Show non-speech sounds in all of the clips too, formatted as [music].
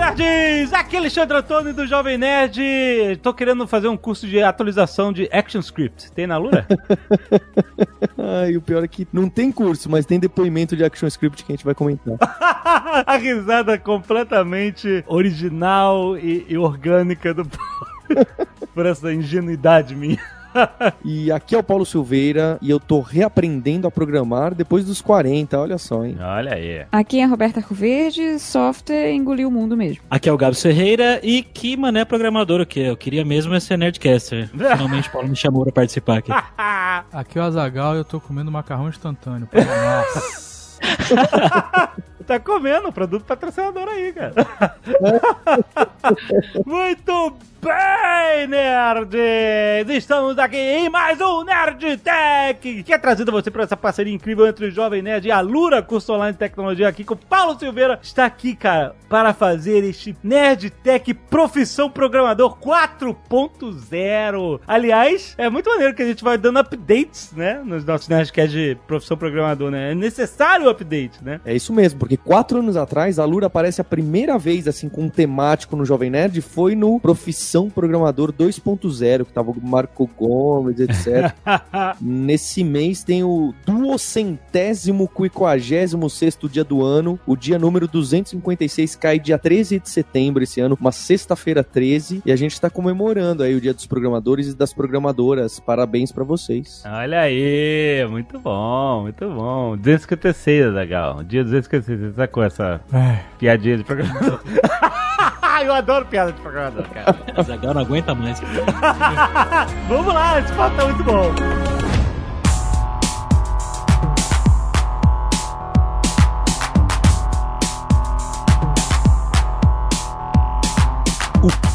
nerds! Aqui é Alexandre Antônio do Jovem Nerd. Tô querendo fazer um curso de atualização de ActionScript. Tem na Lura? [laughs] Ai, o pior é que não tem curso, mas tem depoimento de ActionScript que a gente vai comentar. [laughs] A risada completamente original e, e orgânica do Paulo. Por essa ingenuidade minha. E aqui é o Paulo Silveira e eu tô reaprendendo a programar depois dos 40, olha só, hein? Olha aí. Aqui é a Roberta Arcoverde, software engoliu o mundo mesmo. Aqui é o Gabs Ferreira e que mané programador o que eu queria mesmo é ser Nerdcaster. [laughs] Finalmente o Paulo me chamou pra participar aqui. Aqui é o Azagal e eu tô comendo macarrão instantâneo. [laughs] Nossa. [laughs] Tá comendo produto patrocinador aí, cara. [laughs] Muito bem, nerds! Estamos aqui em mais um Nerd Tech, que é trazido a você por essa parceria incrível entre o Jovem Nerd e a Lura, curso online de tecnologia aqui com o Paulo Silveira. Está aqui, cara, para fazer este Nerd Tech Profissão Programador 4.0. Aliás, é muito maneiro que a gente vai dando updates, né, nos nossos Nerdcasts de Profissão Programador, né? É necessário o update, né? É isso mesmo, porque quatro anos atrás a Lura aparece a primeira vez assim com um temático no Jovem Nerd foi no Profissão Programador 2.0, que tava o Marco Gomes, etc. [laughs] Nesse mês tem o duocentésimo quinquagésimo sexto dia do ano, o dia número 256 cai dia 13 de setembro esse ano, uma sexta-feira 13, e a gente tá comemorando aí o dia dos programadores e das programadoras. Parabéns pra vocês. Olha aí, muito bom, muito bom. 256, legal. Dia 256, você sacou essa É. piadinha de programador? [laughs] Eu adoro piada de programador, cara. O Zagal não aguenta mais. [laughs] Vamos lá, esse papo tá muito bom.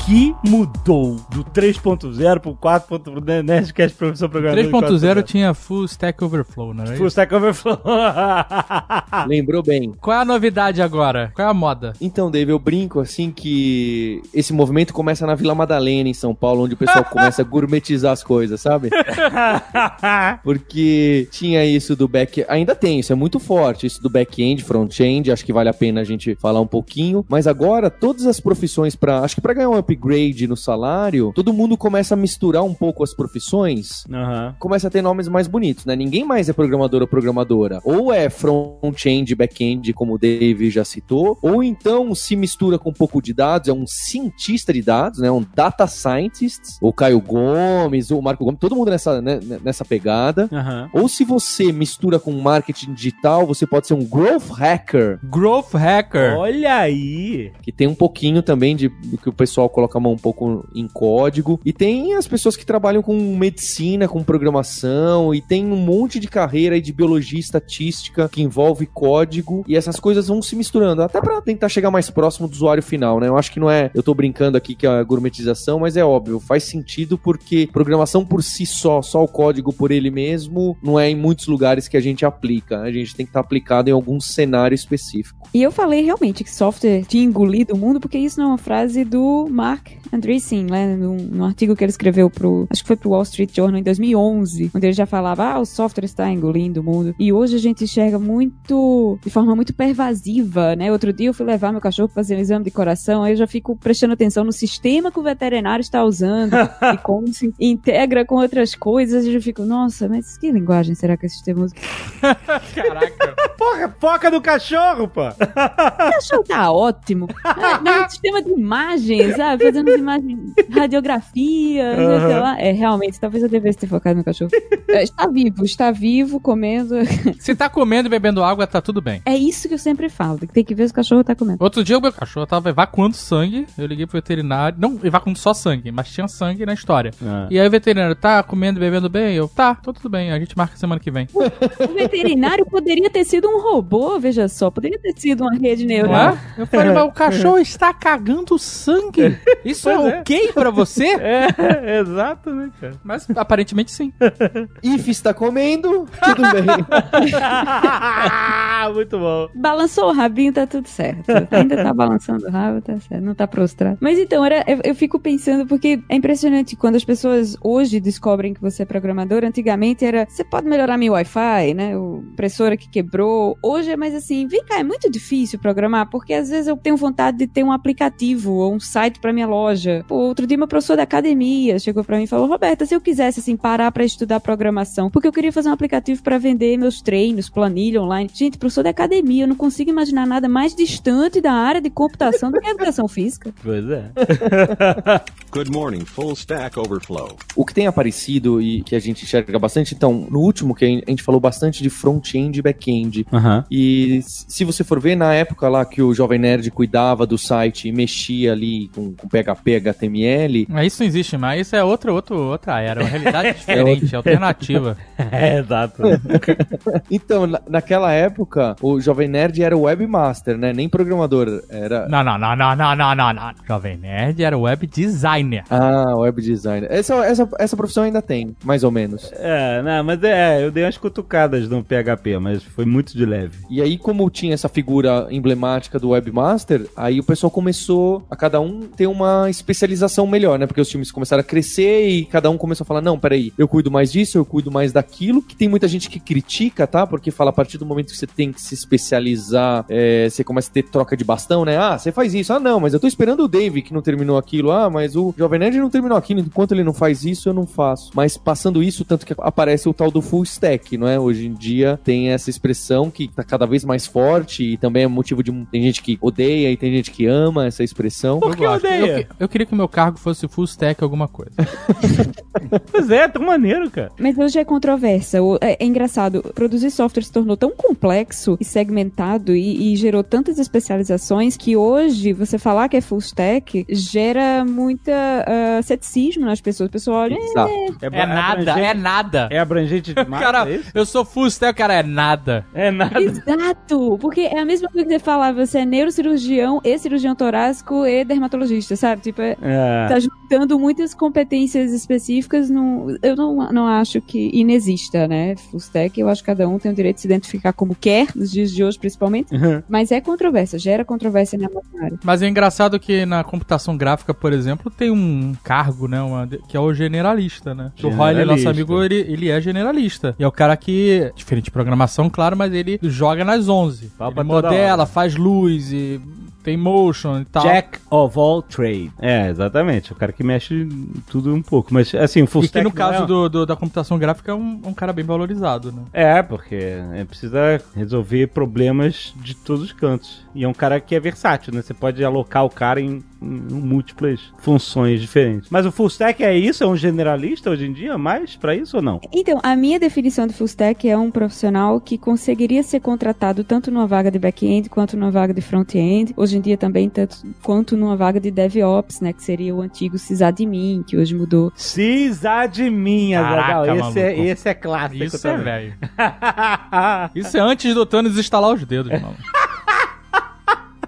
Que mudou do 3.0 pro 4.0 Nerdcast Professor Programador? 3.0 tinha Full Stack Overflow, não é Full? Stack Overflow. [laughs] Lembrou bem. Qual é a novidade agora? Qual é a moda? Então, Dave, eu brinco assim que esse movimento começa na Vila Madalena, em São Paulo, onde o pessoal começa a gourmetizar as coisas, sabe? [laughs] Porque tinha isso do back. Ainda tem, isso é muito forte. Isso do back-end, front-end, acho que vale a pena a gente falar um pouquinho. Mas agora, todas as profissões, para acho que para ganhar um upgrade no salário, todo mundo começa a misturar um pouco as profissões Aham. começa a ter nomes mais bonitos, né? Ninguém mais é programador ou programadora. Ou é front-end, back-end, como o Dave já citou, ou então se mistura com um pouco de dados, é um cientista de dados, né? Um data scientist, o Caio Gomes, ou o Marco Gomes, todo mundo nessa, né, nessa pegada. Aham. Ou se você mistura com marketing digital, você pode ser um growth hacker, Growth Hacker. Olha aí. que tem um pouquinho também de do que o pessoal coloca a mão um pouco em código. E tem as pessoas que trabalham com medicina, com programação, e tem um monte de carreira de biologia e estatística que envolve código, e essas coisas vão se misturando, até pra tentar chegar mais próximo do usuário final, né? Eu acho que não é, eu tô brincando aqui que é a gourmetização, mas é óbvio, faz sentido porque programação por si só, só o código por ele mesmo, não é em muitos lugares que a gente aplica. A gente tem que estar aplicado em algum cenário específico. E eu falei realmente que software tinha engolido o mundo, porque isso não é uma frase do Mark Andreessen, né, num, num artigo que ele escreveu pro, acho que foi pro Wall Street Journal em 2011, onde ele já falava, ah, o software está engolindo o mundo. E hoje a gente enxerga muito, de forma muito pervasiva, né? Outro dia eu fui levar meu cachorro para fazer um exame de coração, aí eu já fico prestando atenção no sistema que o veterinário está usando [laughs] e como se integra com outras coisas, e eu já fico, nossa, mas que linguagem será que esse sistema usa? [laughs] Caraca. Porra, foca no cachorro, pô. O cachorro tá ótimo. [laughs] Mas o sistema de imagens, sabe? Fazendo as imagens, [laughs] radiografia, não sei lá. É, realmente, talvez eu devesse ter focado no cachorro. É, Está vivo, está vivo, comendo. [laughs] Se tá comendo e bebendo água, tá tudo bem. É isso que eu sempre falo, tem que ver se o cachorro tá comendo. Outro dia o meu cachorro tava evacuando sangue. Eu liguei pro veterinário. Não evacuando só sangue, mas tinha sangue na história. Ah. E aí o veterinário, tá comendo e bebendo bem? Eu, tá, tô tudo bem. A gente marca semana que vem. O veterinário poderia ter sido um robô, veja só. Poderia ter sido uma rede neural. é? Eu falei, mas o cachorro está cagando sangue. [laughs] Isso Pois é é. ok pra você? [laughs] É, exato, né, cara? Mas aparentemente sim. [laughs] If está comendo, tudo bem. [laughs] Muito bom. Balançou o rabinho, tá tudo certo. Ainda tá balançando o rabo, tá certo. Não tá prostrado. Mas então, era, eu, eu fico pensando, porque é impressionante quando as pessoas hoje descobrem que você é programador. Antigamente era, você pode melhorar meu Wi-Fi, né? O impressora que quebrou. Hoje é mais assim, vem cá, é muito difícil programar, porque às vezes eu tenho vontade de ter um aplicativo ou um site pra minha loja. Pô, outro dia meu professor da academia chegou pra mim e falou, Roberta, se eu quisesse, assim, parar pra estudar programação, porque eu queria fazer um aplicativo pra vender meus treinos, planilha online. Gente, professor da academia, eu não consigo imaginar nada mais distante da área de computação do que a educação física. [laughs] Pois é. [laughs] Good morning, full stack overflow. O que tem aparecido e que a gente enxerga bastante, então, no último que a gente falou bastante de front-end e back-end. Aham. E se você for ver, na época lá que o Jovem Nerd cuidava do site e mexia ali com, com PHP, HTML, Mas isso não existe mais, isso é outro, outro, outra era, uma realidade [laughs] [laughs] diferente, alternativa. [laughs] É, exato. então, na- naquela época, o Jovem Nerd era o webmaster, né? Nem programador, era... Não, não, não, não, não, não, não, não. Jovem Nerd era web designer. Ah, web designer. Essa, essa, essa profissão ainda tem, mais ou menos. É, não, mas é, eu dei umas cutucadas no PHP, mas foi muito de leve. E aí, como tinha essa figura emblemática do webmaster, aí o pessoal começou a cada um ter uma especialização melhor, né? Porque os times começaram a crescer e cada um começou a falar: não, peraí, eu cuido mais disso, eu cuido mais daquilo. Que tem muita gente que critica, tá? Porque fala a partir do momento que você tem que se especializar, é, você começa a ter troca de bastão, né? Ah, você faz isso. Ah, não, mas eu tô esperando o Dave que não terminou aquilo. Ah, mas o Jovem Nerd não terminou aquilo. Enquanto ele não faz isso, eu não faço. Mas passando isso, tanto que aparece o tal do full stack, não é? Hoje em dia tem essa expressão que tá cada vez mais forte e também é motivo de. Tem gente que odeia e tem gente que ama essa expressão. Por que odeia? Eu, que- eu queria que o meu cargo fosse full stack alguma coisa. [laughs] Pois é, tão maneiro, cara. Mas hoje é controversa. O- É, é engraçado. Produzir software se tornou tão complexo e segmentado e, e gerou tantas especializações que hoje você falar que é full stack gera muita ah, ceticismo nas pessoas. O pessoal olha, "É, Exato. É nada, é nada. É abrangente [laughs] demais, Cara, é eu sou full stack, cara é nada. É nada. Exato! Porque é a mesma coisa que você falar, você é neurocirurgião e cirurgião torácico e dermatologista, sabe? Tipo, é, É. tá juntando muitas competências específicas num, eu não, não acho que inexista, né? Full stack, eu acho que cada um tem o direito de se identificar como quer, nos dias de hoje principalmente, mas é controvérsia, gera controvérsia na nossa área. Mas é engraçado que na computação gráfica, por exemplo, tem um cargo, né? uma- que é o generalista, né? O Roy, nosso amigo, ele, ele é generalista. E é o cara que, diferente de programação, claro, mas ele joga nas 11. Fala ele modela, faz luz e tem motion e tal. Jack of all trade. É, exatamente. O cara que mexe tudo um pouco. Mas, assim, o full E que no não caso é- do, do- da computação gráfica é um, um cara bem valorizado, né? É, porque é, precisa resolver problemas de todos os cantos. E é um cara que é versátil, né? Você pode alocar o cara em, em múltiplas funções diferentes. Mas o full stack é isso? É um generalista hoje em dia? Mais pra isso ou não? Então, a minha definição de full stack é um profissional que conseguiria ser contratado tanto numa vaga de back-end quanto numa vaga de front-end. Hoje em dia também tanto quanto numa vaga de DevOps, né, que seria o antigo sysadmin, que hoje mudou. Cisadmin, Caraca, Azaghal. Esse é, esse é clássico Isso é também. velho. [laughs] Isso é antes do Thanos instalar os dedos, mano.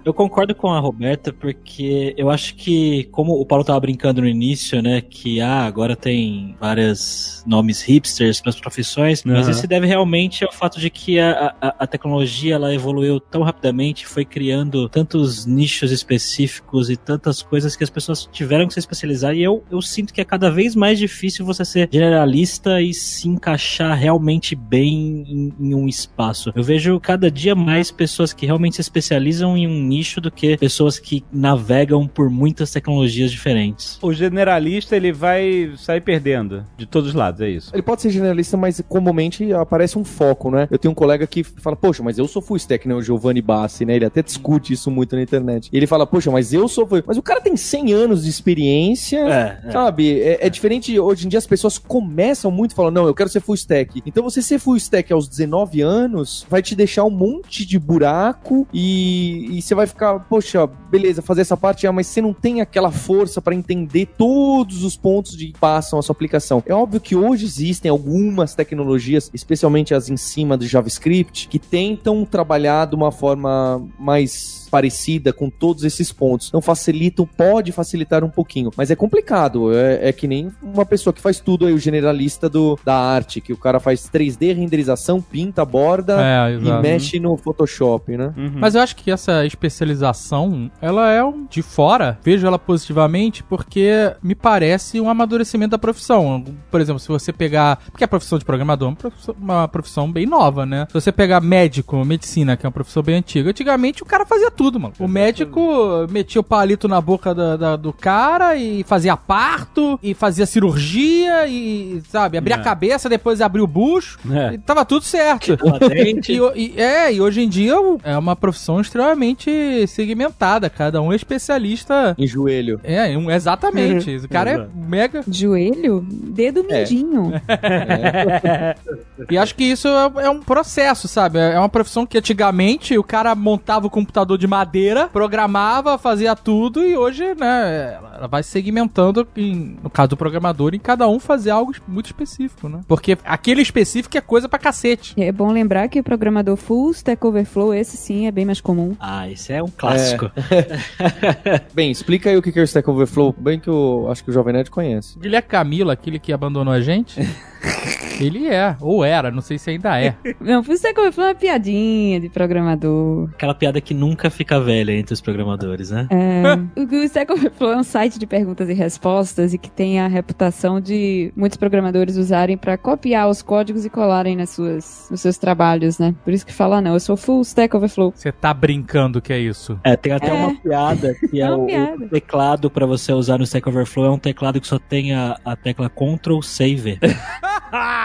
Eu concordo com a Roberta, porque eu acho que, como o Paulo tava brincando no início, né, que ah, agora tem vários nomes hipsters para as profissões, mas Aham. isso se deve realmente ao fato de que a, a, a tecnologia ela evoluiu tão rapidamente, foi criando tantos nichos específicos e tantas coisas que as pessoas tiveram que se especializar, e eu, eu sinto que é cada vez mais difícil você ser generalista e se encaixar realmente bem em, em um espaço. Eu vejo cada dia mais pessoas que realmente se especializam em um nicho do que pessoas que navegam por muitas tecnologias diferentes. O generalista, ele vai sair perdendo de todos os lados, é isso. Ele pode ser generalista, mas comumente aparece um foco, né? Eu tenho um colega que fala, poxa, mas eu sou full stack, né? O Giovanni Bassi, né? Ele até discute isso muito na internet. E ele fala, poxa, mas eu sou full... Mas o cara tem 100 anos de experiência, É, sabe? É, é diferente, hoje em dia as pessoas começam muito falando, não, eu quero ser full stack. Então você ser full stack aos 19 anos vai te deixar um monte de buraco e, e você vai ficar, poxa, beleza, fazer essa parte, ah, mas você não tem aquela força pra entender todos os pontos de que passam a sua aplicação. É óbvio que hoje existem algumas tecnologias, especialmente as em cima do JavaScript, que tentam trabalhar de uma forma mais parecida com todos esses pontos. Então facilita, pode facilitar um pouquinho, mas é complicado. É, é que nem uma pessoa que faz tudo aí, o generalista do, da arte, que o cara faz 3D, renderização, pinta, borda É, e exato. mexe no Photoshop, né? Uhum. Mas eu acho que essa especialização, ela é um de fora, vejo ela positivamente, porque me parece um amadurecimento da profissão. Por exemplo, se você pegar. Porque a profissão de programador é uma profissão, uma profissão bem nova, né? Se você pegar médico, medicina, que é uma profissão bem antiga, antigamente o cara fazia tudo, mano. O médico metia o palito na boca da- da- do cara e fazia parto, e fazia cirurgia, e, sabe, abria a É. cabeça, depois abria o bucho, É. e tava tudo certo. [laughs] E, e- é, e hoje em dia é uma profissão extremamente segmentada. Cada um é especialista. Em joelho. É, um- exatamente. O cara é mega. Joelho? Dedo É. mindinho. [laughs] E acho que isso é, é um processo, sabe? É uma profissão que antigamente o cara montava o computador de madeira, programava, fazia tudo e hoje, né, ela vai segmentando, em- no caso do programador, em cada um fazer algo muito específico, né? Porque aquele específico é coisa pra cacete. É bom lembrar que o programador full Stack Overflow, esse sim é bem mais comum. Ah, esse é um clássico. [laughs] Bem, explica aí o que é o Stack Overflow, bem que eu acho que o Jovem Nerd conhece. Ele é Camila, aquele que abandonou a gente? [laughs] Ele é, ou era, não sei se ainda é. [laughs] Não, full Stack Overflow é uma piadinha de programador. Aquela piada que nunca fica velha entre os programadores, né? É, [laughs] o o Stack Overflow é um site de perguntas e respostas e que tem a reputação de muitos programadores usarem pra copiar os códigos e colarem nas suas, nos seus trabalhos, né? Por isso que fala, não, eu sou full Stack Overflow. Você tá brincando que é isso? É, tem até [laughs] É. uma piada que é, É o, piada. o teclado pra você usar no Stack Overflow é um teclado que só tem a, a tecla Ctrl Save.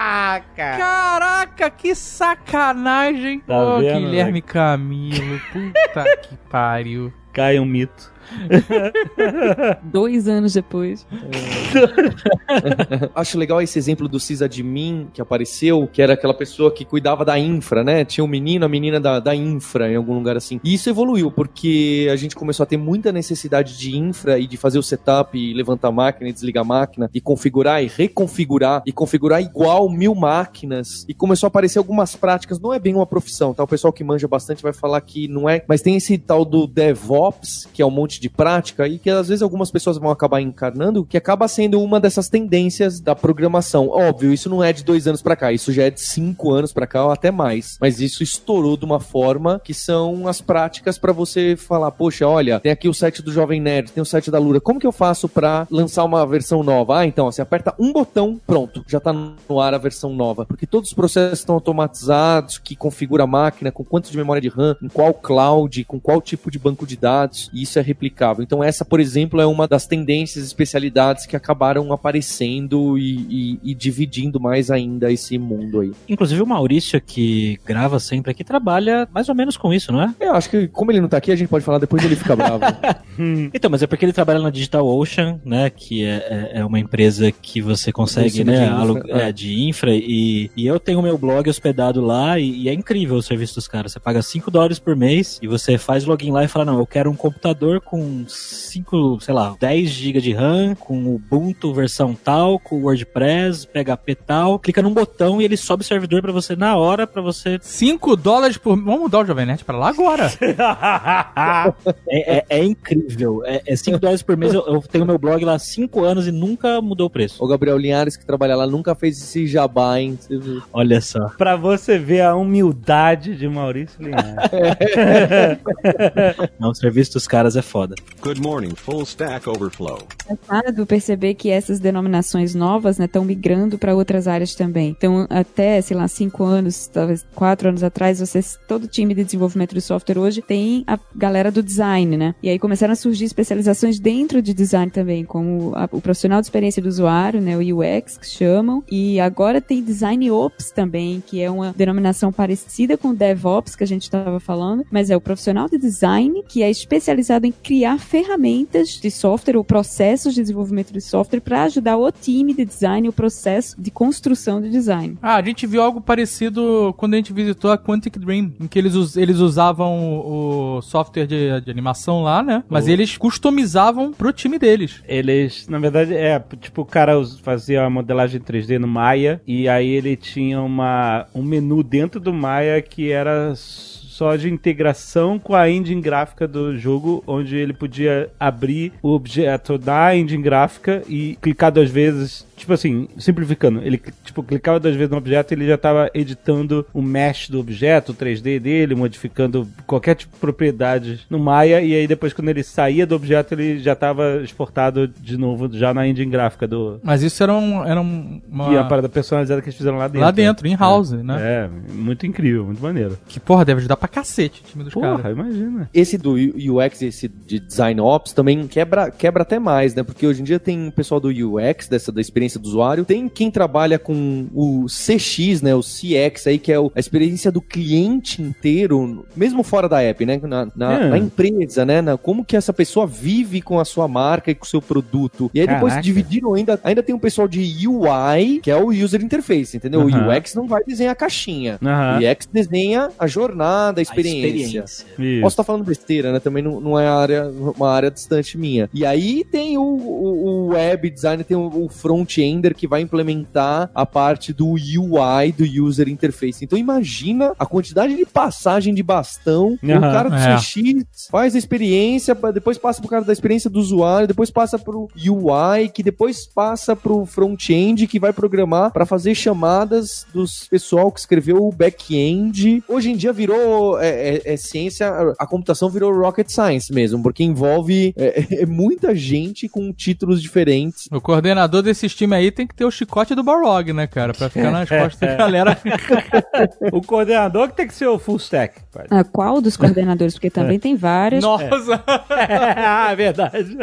Ah, cara. Caraca, que sacanagem! Tá Ô, vendo, Guilherme Camilo, puta [laughs] que pariu. Cai um mito. [laughs] Dois anos depois. [laughs] Acho legal esse exemplo do sysadmin que apareceu, que era aquela pessoa que cuidava da infra, né? Tinha um menino, a menina da, da infra em algum lugar assim. E isso evoluiu, porque a gente começou a ter muita necessidade de infra e de fazer o setup e levantar a máquina e desligar a máquina e configurar e reconfigurar e configurar igual mil máquinas. E começou a aparecer algumas práticas, não é bem uma profissão, tá? O pessoal que manja bastante vai falar que não é, mas tem esse tal do DevOps, que é um monte de prática e que às vezes algumas pessoas vão acabar encarnando, que acaba sendo uma dessas tendências da programação. Óbvio, isso não é de dois anos pra cá, isso já é de cinco anos pra cá ou até mais. Mas isso estourou de uma forma que são as práticas pra você falar, poxa, olha, tem aqui o site do Jovem Nerd, tem o site da Lura, como que eu faço pra lançar uma versão nova? Ah, então, você aperta um botão, pronto, já tá no ar a versão nova. Porque todos os processos estão automatizados, que configura a máquina, com quanto de memória de RAM, em qual cloud, com qual tipo de banco de dados, e isso é Então essa, por exemplo, é uma das tendências, especialidades que acabaram aparecendo e, e- e dividindo mais ainda esse mundo aí. Inclusive o Maurício, que grava sempre aqui, trabalha mais ou menos com isso, não é? Eu acho que, como ele não tá aqui, a gente pode falar depois ele fica bravo. [laughs] Então, mas é porque ele trabalha na Digital Ocean, né? Que é, é- é uma empresa que você consegue, né? de infra, é. é, de infra. E, e eu tenho o meu blog hospedado lá e, e é incrível o serviço dos caras. Você paga 5 dólares por mês e você faz login lá e fala: Não, eu quero um computador com 5, sei lá, 10 GB de RAM, com Ubuntu versão tal, com WordPress, PHP tal. Clica num botão e ele sobe o servidor pra você na hora, pra você 5 dólares por. Vamos mudar o Jovem Nerd pra lá agora. [laughs] É, é- é incrível. É 5 dólares por mês. Eu, eu tenho meu blog lá há 5 anos e nunca mudou o preço. o Gabriel Linhares, que trabalha lá, nunca fez esse jabá, hein? Olha só. pra você ver a humildade de Maurício Linhares. [laughs] Não, o serviço dos caras é foda. Good morning, full stack overflow. engraçado perceber que essas denominações novas estão migrando para outras áreas também. Então, até, sei lá, cinco anos, talvez quatro anos atrás, vocês, todo time de desenvolvimento de software hoje tem a galera do design, né? E aí começaram a surgir especializações dentro de design também, como a- o profissional de experiência do usuário, né? O UX, que chamam. E agora tem design ops também, que é uma denominação parecida com o DevOps que a gente estava falando, mas é o profissional de design que é especializado em criar ferramentas de software ou processos de desenvolvimento de software para ajudar o time de design, o processo de construção de design. Ah, a gente viu algo parecido quando a gente visitou a Quantic Dream, em que eles, eles usavam o, o software de, de animação lá, né? Mas Oh. eles customizavam pro time deles. Eles, na verdade, é, tipo, o cara fazia a modelagem 3D no Maya e aí ele tinha uma, um menu dentro do Maya que era só de integração com a engine gráfica do jogo, onde ele podia abrir o objeto da engine gráfica e clicar duas vezes. Tipo assim, simplificando, ele tipo, clicava duas vezes no objeto e ele já estava editando o mesh do objeto, o 3D dele, modificando qualquer tipo de propriedade no Maya, e aí depois quando ele saía do objeto, ele já estava exportado de novo já na engine gráfica do. Mas isso era, um, era um- uma... E a parada personalizada que eles fizeram lá dentro. lá dentro, em house, né? É, muito incrível, muito maneiro. Que, porra, deve ajudar pra cacete o time dos Porra, caras. imagina. Esse do UX, esse de Design Ops, também quebra, quebra até mais, né? Porque hoje em dia tem o pessoal do UX, dessa da experiência do usuário, tem quem trabalha com o CX, né? O CX aí, que é a experiência do cliente inteiro, mesmo fora da app, né? Na, na- É. na empresa, né? Na, como que essa pessoa vive com a sua marca e com o seu produto. E aí depois Caraca. dividiram ainda, ainda tem um pessoal de UI, que é o User Interface, entendeu? Aham. O UX não vai desenhar a caixinha. Aham. O UX desenha a jornada, a A experiência. experiência. Isso. Posso estar falando besteira, né? Também não, não é área, uma área distante minha. E aí tem o, o, o web design, tem o, o front-ender que vai implementar a parte do UI, do user interface. Então imagina a quantidade de passagem de bastão. o Aham, cara do é. CX faz a experiência, depois passa pro cara da experiência do usuário, depois passa pro UI, que depois passa pro front-end, que vai programar para fazer chamadas dos pessoal que escreveu o back-end. Hoje em dia virou é, é- é ciência, a computação virou rocket science mesmo, porque envolve é, [laughs] é muita gente com títulos diferentes. O coordenador desses times aí tem que ter o chicote do Balrog, né, cara? Pra ficar nas costas da galera. [laughs] O coordenador que tem que ser o full stack. pai. Ah, qual dos coordenadores? Porque também tem vários. Nossa! ah, [laughs] é verdade.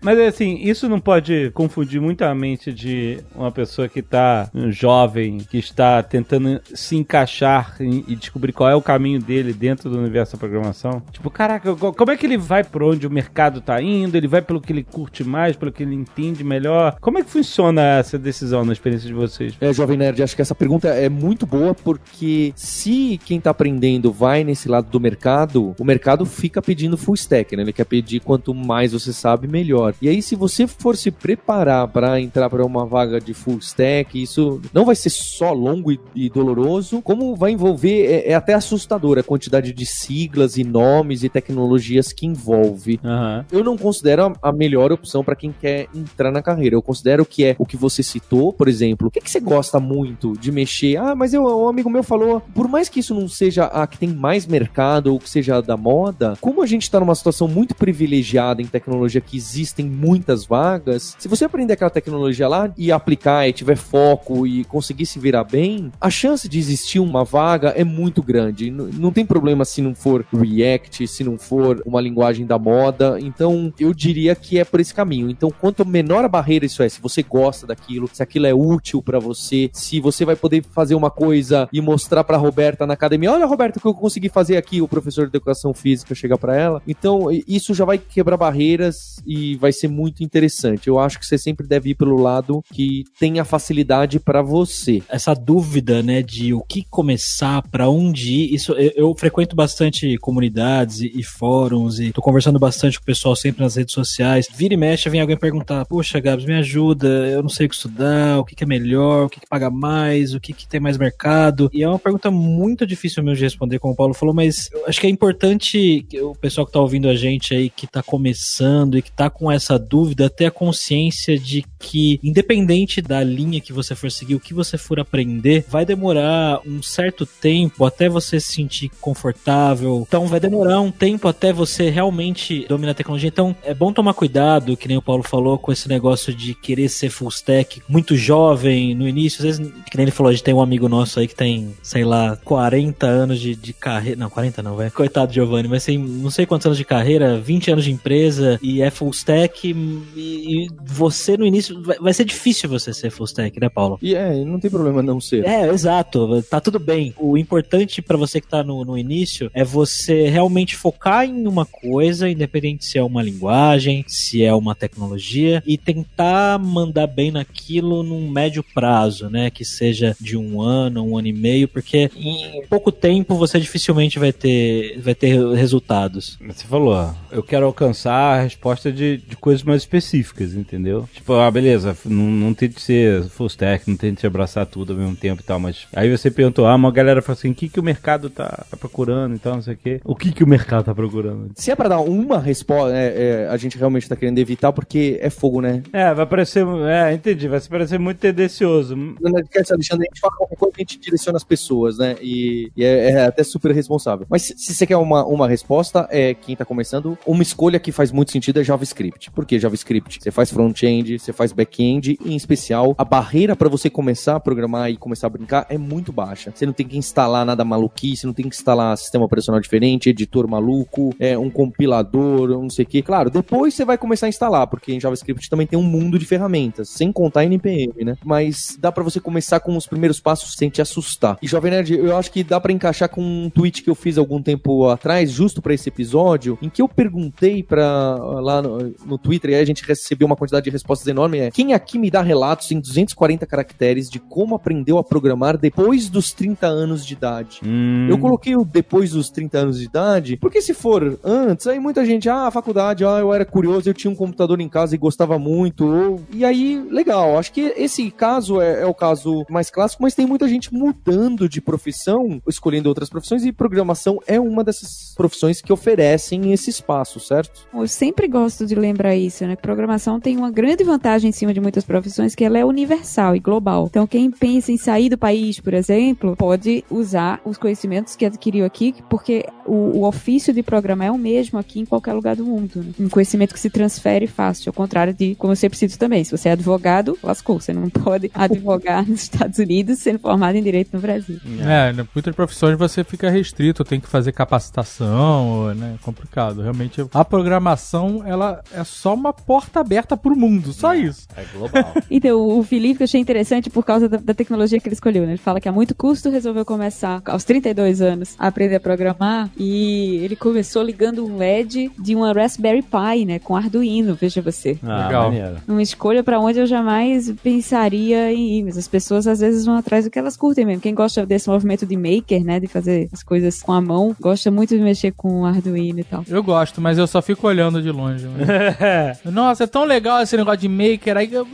Mas assim, isso não pode confundir muito a mente de uma pessoa que tá um jovem, que está tentando se encaixar em- e descobrir qual é o caminho dele dentro do universo da programação. Tipo, caraca, co- como é que ele vai por onde o mercado tá indo? Ele vai pelo que ele curte mais, pelo que ele entende melhor? Como é que funciona essa decisão na experiência de vocês? É, Jovem Nerd, acho que essa pergunta é muito boa porque se quem tá aprendendo vai nesse lado do mercado, o mercado fica pedindo full stack, né? Ele quer pedir quanto mais você sabe, melhor. E aí, se você for se preparar para entrar para uma vaga de full stack, isso não vai ser só longo e, e doloroso, como vai envolver, é, é até assustador a quantidade de siglas e nomes e tecnologias que envolve. Aham. Eu não considero a- a melhor opção para quem quer entrar na carreira. Eu considero que é o que você citou, por exemplo. O que, que você gosta muito de mexer? Ah, mas eu, um amigo meu falou, por mais que isso não seja a que tem mais mercado ou que seja da moda, como a gente está numa situação muito privilegiada em tecnologia que existem muitas vagas, se você aprender aquela tecnologia lá e aplicar e tiver foco e conseguir se virar bem, a chance de existir uma vaga é muito grande. N- não tem problema se não for React, se não for uma linguagem da moda. Então, eu diria que é por esse caminho. Então, quanto menor a barreira isso é, se você gosta daquilo, se aquilo é útil pra você, se você vai poder fazer uma coisa e mostrar pra Roberta na academia, olha, Roberta, o que eu consegui fazer aqui, o professor de educação física chega pra ela. Então, isso já vai quebrar barreiras e vai ser muito interessante. Eu acho que você sempre deve ir pelo lado que tenha facilidade pra você. essa dúvida, né, de o que começar, pra onde ir, isso eu, eu frequento bastante comunidades e, e fóruns e tô conversando bastante com o pessoal sempre nas redes sociais. Vira e mexe, vem alguém perguntar: "Poxa, Gabs, me ajuda, eu não sei o que estudar, o que, que é melhor, o que, que paga mais, o que, que tem mais mercado". E é uma pergunta muito difícil mesmo de responder, como o Paulo falou, mas acho que é importante o pessoal que tá ouvindo a gente aí que tá começando e que tá com essa dúvida ter a consciência de que independente da linha que você for seguir, o que você for aprender, vai demorar um certo tempo até você se sentir confortável. Então vai demorar um tempo até você realmente dominar a tecnologia. Então é bom tomar cuidado, que nem o Paulo falou, com esse negócio de querer ser full stack muito jovem no início. Às vezes, que nem ele falou, a gente tem um amigo nosso aí que tem, sei lá, 40 anos de, de carreira. Não, 40 não, vai. Coitado de Giovanni, mas tem não sei quantos anos de carreira, 20 anos de empresa e é full stack. E, e você no início. Vai, vai ser difícil você ser full stack, né, Paulo? E é, não tem problema não ser. É, exato. Tá tudo bem. O importante pra você que tá no, no início é você realmente focar em uma coisa, independente se é uma linguagem, se é uma tecnologia, e tentar mandar bem naquilo num médio prazo, né? Que seja de um ano, um ano e meio, porque em pouco tempo você dificilmente vai ter, vai ter resultados. Você falou, ó, eu quero alcançar a resposta de, de coisas mais específicas, entendeu? Tipo, ah, beleza, não, não tem de ser full stack, não tem de se abraçar tudo ao mesmo tempo e tal, mas aí você perguntou, ah, uma galera fala assim, o que, que o mercado tá, tá procurando e tal, não sei o quê. O que, que o mercado tá procurando? Se é pra dar uma resposta, é, é, a gente realmente tá querendo evitar porque é fogo, né? É, vai parecer, é, entendi, vai parecer muito tendencioso. No Nerdcast, Alexandre, a gente fala qualquer coisa, a gente direciona as pessoas, né? E, e é, é até super responsável. Mas se, você quer uma, uma resposta, é quem tá começando, uma escolha que faz muito sentido é JavaScript. Por que JavaScript? Você faz front-end, você faz back-end, e em especial, a barreira para você começar a programar e começar a brincar é muito baixa. Você não tem que instalar nada maluquice, não tem que instalar sistema operacional diferente, editor maluco, é, um compilador, não sei o que. Claro, depois você vai começar a instalar, porque em JavaScript também tem um mundo de ferramentas, contar NPM, né? Mas dá para você começar com os primeiros passos sem te assustar. E Jovem Nerd, eu acho que dá para encaixar com um tweet que eu fiz algum tempo atrás, justo para esse episódio, em que eu perguntei para lá no, no, Twitter, e aí a gente recebeu uma quantidade de respostas enorme, é quem aqui me dá relatos em 240 caracteres de como aprendeu a programar depois dos 30 anos de idade? Hum. Eu coloquei o depois dos 30 anos de idade, porque se for antes, aí muita gente, ah, faculdade, ah, eu era curioso, eu tinha um computador em casa e gostava muito, ou... e aí, legal, acho que esse caso é, é o caso mais clássico, mas tem muita gente mudando de profissão, escolhendo outras profissões, e programação é uma dessas profissões que oferecem esse espaço, certo? Eu sempre gosto de lembrar isso, né? Programação tem uma grande vantagem em cima de muitas profissões, que ela é universal e global. Então, quem pensa em sair do país, por exemplo, pode usar os conhecimentos que adquiriu aqui, porque o, o ofício de programar é o mesmo aqui em qualquer lugar do mundo. Né? Um conhecimento que se transfere fácil, ao contrário de como eu sempre cito também. Se você é advogado, lascou. Você não pode [laughs] advogar nos Estados Unidos sendo formado em direito no Brasil. É, muitas profissões você fica restrito, tem que fazer capacitação, né? É complicado. Realmente, a programação, ela é só uma porta aberta pro mundo, só isso. É global. [laughs] então, o Felipe eu achei interessante por causa da, da, tecnologia que ele escolheu, né? Ele fala que a muito custo resolveu começar aos 32 anos a aprender a programar e ele começou ligando um LED de uma Raspberry Pi, né? Com Arduino, veja você. Ah, Legal. maneiro. Uma escolha para onde eu jamais pensaria em ir, mas as pessoas às vezes vão atrás do que elas curtem mesmo. Quem gosta desse movimento de maker, né? De fazer as coisas com a mão, gosta muito de mexer com o Arduino e tal. Eu gosto, mas eu só fico olhando de longe. mas- [laughs] Nossa, é tão legal esse negócio de maker aí hum,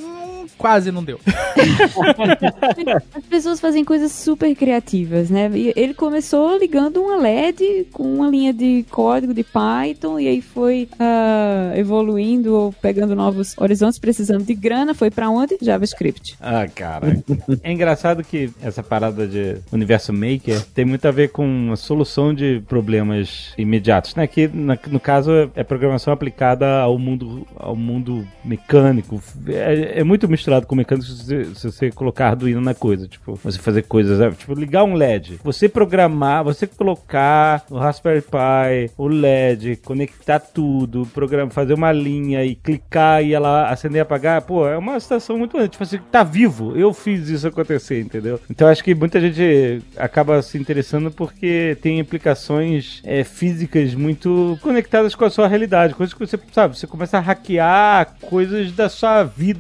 quase não deu. [laughs] As pessoas fazem coisas super criativas, né? E ele começou ligando uma LED com uma linha de código de Python e aí foi ah, evoluindo ou pegando novos horizontes, precisando de grana, foi pra onde? JavaScript. Ah, cara. É engraçado que essa parada de universo maker tem muito a ver com a solução de problemas imediatos, né? Que na- no caso é programação aplicada ao mundo, ao mundo mecânico. É, é muito misturado com mecânico se você, se você colocar Arduino na coisa. Tipo, você fazer coisas, é, tipo, ligar um LED. Você programar, você colocar no Raspberry Pi o LED, conectar tudo, programa, fazer uma linha e clicar e ela acender e apagar, pô, é uma situação muito. Tipo assim, tá vivo. Eu fiz isso acontecer, entendeu? Então acho que muita gente acaba se interessando porque tem implicações é, físicas muito conectadas com a sua realidade. Coisas que você, sabe, você começa a hackear coisas da sua vida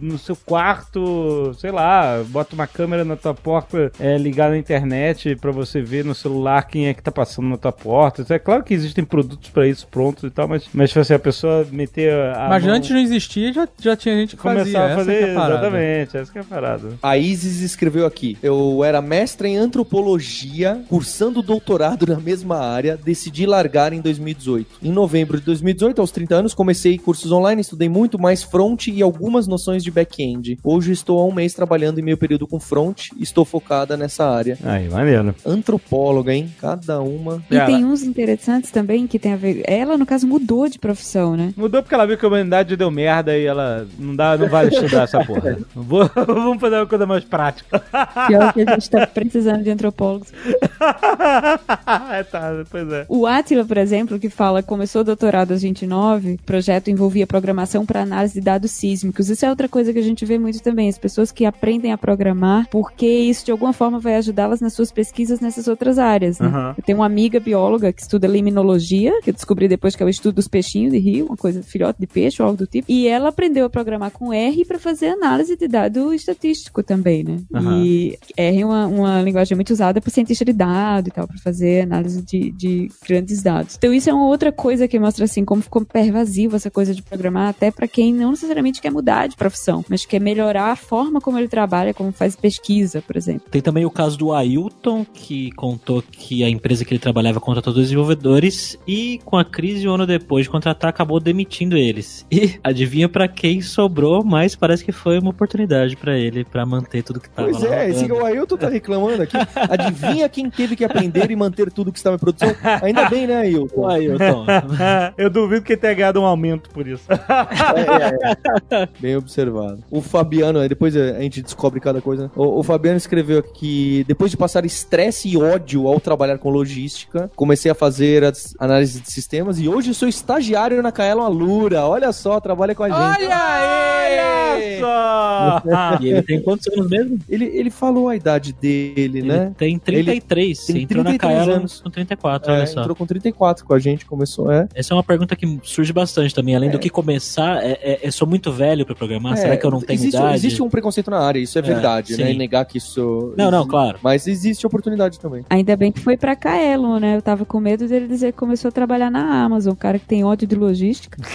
no seu quarto, sei lá, bota uma câmera na tua porta é, ligada à internet pra você ver no celular quem é que tá passando na tua porta. É claro que existem produtos pra isso prontos e tal, mas, mas tipo assim, a pessoa meter a mas mão- antes não existia, já, já tinha gente que fazia. começar a essa fazer que é exatamente, essa que é a parada. A Isis escreveu aqui: Eu era mestra em antropologia, cursando doutorado na mesma área, decidi largar em 2018. Em novembro de 2018, aos 30 anos, comecei cursos online, estudei muito mais front e algumas noções de back-end. Hoje estou há um mês trabalhando em meio período com front e estou focada nessa área. Aí, maneiro. Antropóloga, hein? Cada uma. E Ela- tem uns interessantes também que tem a ver. Ela, no caso, mudou de profissão, né? Mudou porque ela viu que a humanidade deu merda e ela não dá, não vale estudar essa porra. [laughs] Vou- vamos fazer uma coisa mais prática. Pior que a gente tá precisando de antropólogos. [laughs] é, tá, pois é. O Atila, por exemplo, que fala começou o doutorado aos 29, o projeto envolvia programação para análise de dados sísmicos. Isso é outra coisa que a gente vê muito também, as pessoas que aprendem a programar, porque isso de alguma forma vai ajudá-las nas suas pesquisas nessas outras áreas, né? Aham. Eu tenho uma amiga bióloga que estuda limnologia, que eu descobri depois que é o estudo dos peixinhos de rio, uma coisa filhote de peixe ou algo do tipo, e ela aprendeu a programar com R para fazer análise de dado estatístico também, né? Aham. E R é uma, uma linguagem muito usada por cientista de dado e tal, para fazer análise de, de grandes dados. Então isso é uma outra coisa que mostra assim como ficou pervasivo essa coisa de programar até para quem não necessariamente quer mudar de profissão, mas quer melhorar a forma como ele trabalha, como faz pesquisa, por exemplo. Tem também o caso do Ailton, que contou que a empresa que ele trabalhava contratou dois desenvolvedores e com a crise um ano depois de contratar acabou demitindo eles. E adivinha pra quem sobrou, mas parece que foi uma oportunidade pra ele pra manter tudo que tava Pois lá. é, esse que o Ailton tá reclamando aqui. Adivinha quem teve que aprender e manter tudo que estava em produção? Ainda bem, né, Ailton? O Ailton. [laughs] Eu duvido que ele tenha ganhado um aumento por isso. É, é, é. Bem observado. O Fabiano, aí depois a gente descobre cada coisa. né? O, o Fabiano escreveu que depois de passar estresse e ódio ao trabalhar com logística, comecei a fazer as análises de sistemas e hoje sou estagiário na Kaelon Alura. Olha só, trabalha com a gente. Olha aí! Olha só! [laughs] E ele tem quantos anos mesmo? Ele, ele falou a idade dele, Ele né? tem 33. tem entrou na 33 Kaela anos. com 34, É, olha só. entrou com 34 com a gente, começou, é. Essa é uma pergunta que surge bastante também. Além do que começar, é, é- eu sou muito velho pra programar? Será É, que eu não tenho existe, idade? Existe um preconceito na área, isso é, verdade, sim. né? E negar que isso. Não, não, claro. Mas existe oportunidade também. Ainda bem que foi pra Kaelon, né? Eu tava com medo dele dizer que começou a trabalhar na Amazon, cara que tem ódio de logística. [laughs]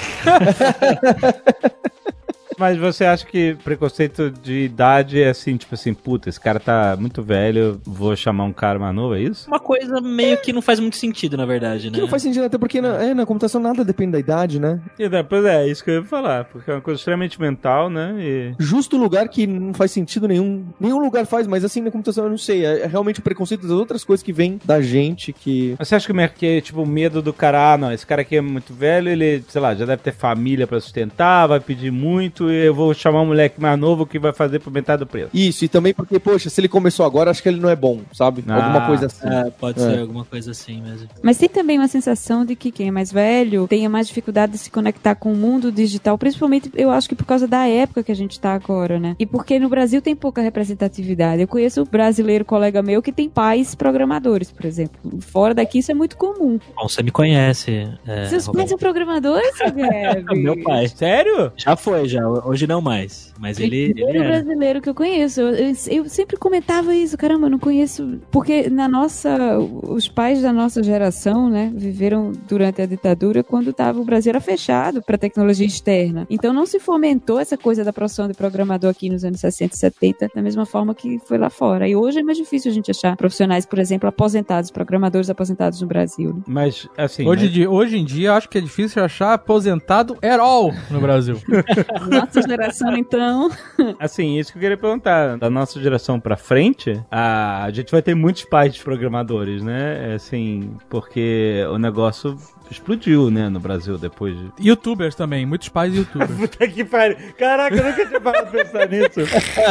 Mas você acha que preconceito de idade é assim, tipo assim, puta, esse cara tá muito velho, vou chamar um cara mais novo, é isso? Uma coisa meio que não faz muito sentido, na verdade, né? Que não faz sentido, até porque na, é, na computação nada depende da idade, né? E depois é, isso que eu ia falar, porque é uma coisa extremamente mental, né? E... Justo lugar que não faz sentido nenhum. Nenhum lugar faz, mas assim, na computação eu não sei. É, é realmente o preconceito das outras coisas que vem da gente que. Mas você acha que o que é, tipo, o medo do cara, ah, não, esse cara aqui é muito velho, ele, sei lá, já deve ter família pra sustentar, vai pedir muito, e eu vou chamar um moleque mais novo que vai fazer por metade do preço. Isso, e também porque, poxa, se ele começou agora, acho que ele não é bom, sabe? Ah, Alguma coisa assim. É, pode É. ser alguma coisa assim mesmo. Mas tem também uma sensação de que quem é mais velho tenha mais dificuldade de se conectar com o mundo digital, principalmente eu acho que por causa da época que a gente tá agora, né? E porque no Brasil tem pouca representatividade. Eu conheço um brasileiro colega meu que tem pais programadores, por exemplo. Fora daqui isso é muito comum. Bom, você me conhece. É, Seus Roberto. pais são programadores? [laughs] Meu pai. Sério? Já foi, já. Hoje não mais. Mas ele, ele primeiro era. brasileiro que eu conheço. Eu, eu- eu sempre comentava isso, caramba, eu não conheço. Porque na nossa. Os pais da nossa geração, né, viveram durante a ditadura quando tava, o Brasil era fechado para tecnologia externa. Então não se fomentou essa coisa da profissão de programador aqui nos anos 60 e 70, da mesma forma que foi lá fora. E hoje é mais difícil a gente achar profissionais, por exemplo, aposentados, programadores aposentados no Brasil. né? Mas, assim... Hoje, mas- de, hoje em dia, acho que é difícil achar aposentado at all no Brasil. [laughs] Nossa geração, então. [laughs] Assim, isso que eu queria perguntar. Da nossa geração pra frente, a, gente vai ter muitos pais de programadores, né? É, Assim, porque o negócio explodiu, né, no Brasil depois de... Youtubers também, muitos pais [laughs] youtubers. Puta que pariu. Caraca, eu nunca tinha parado pra pensar nisso.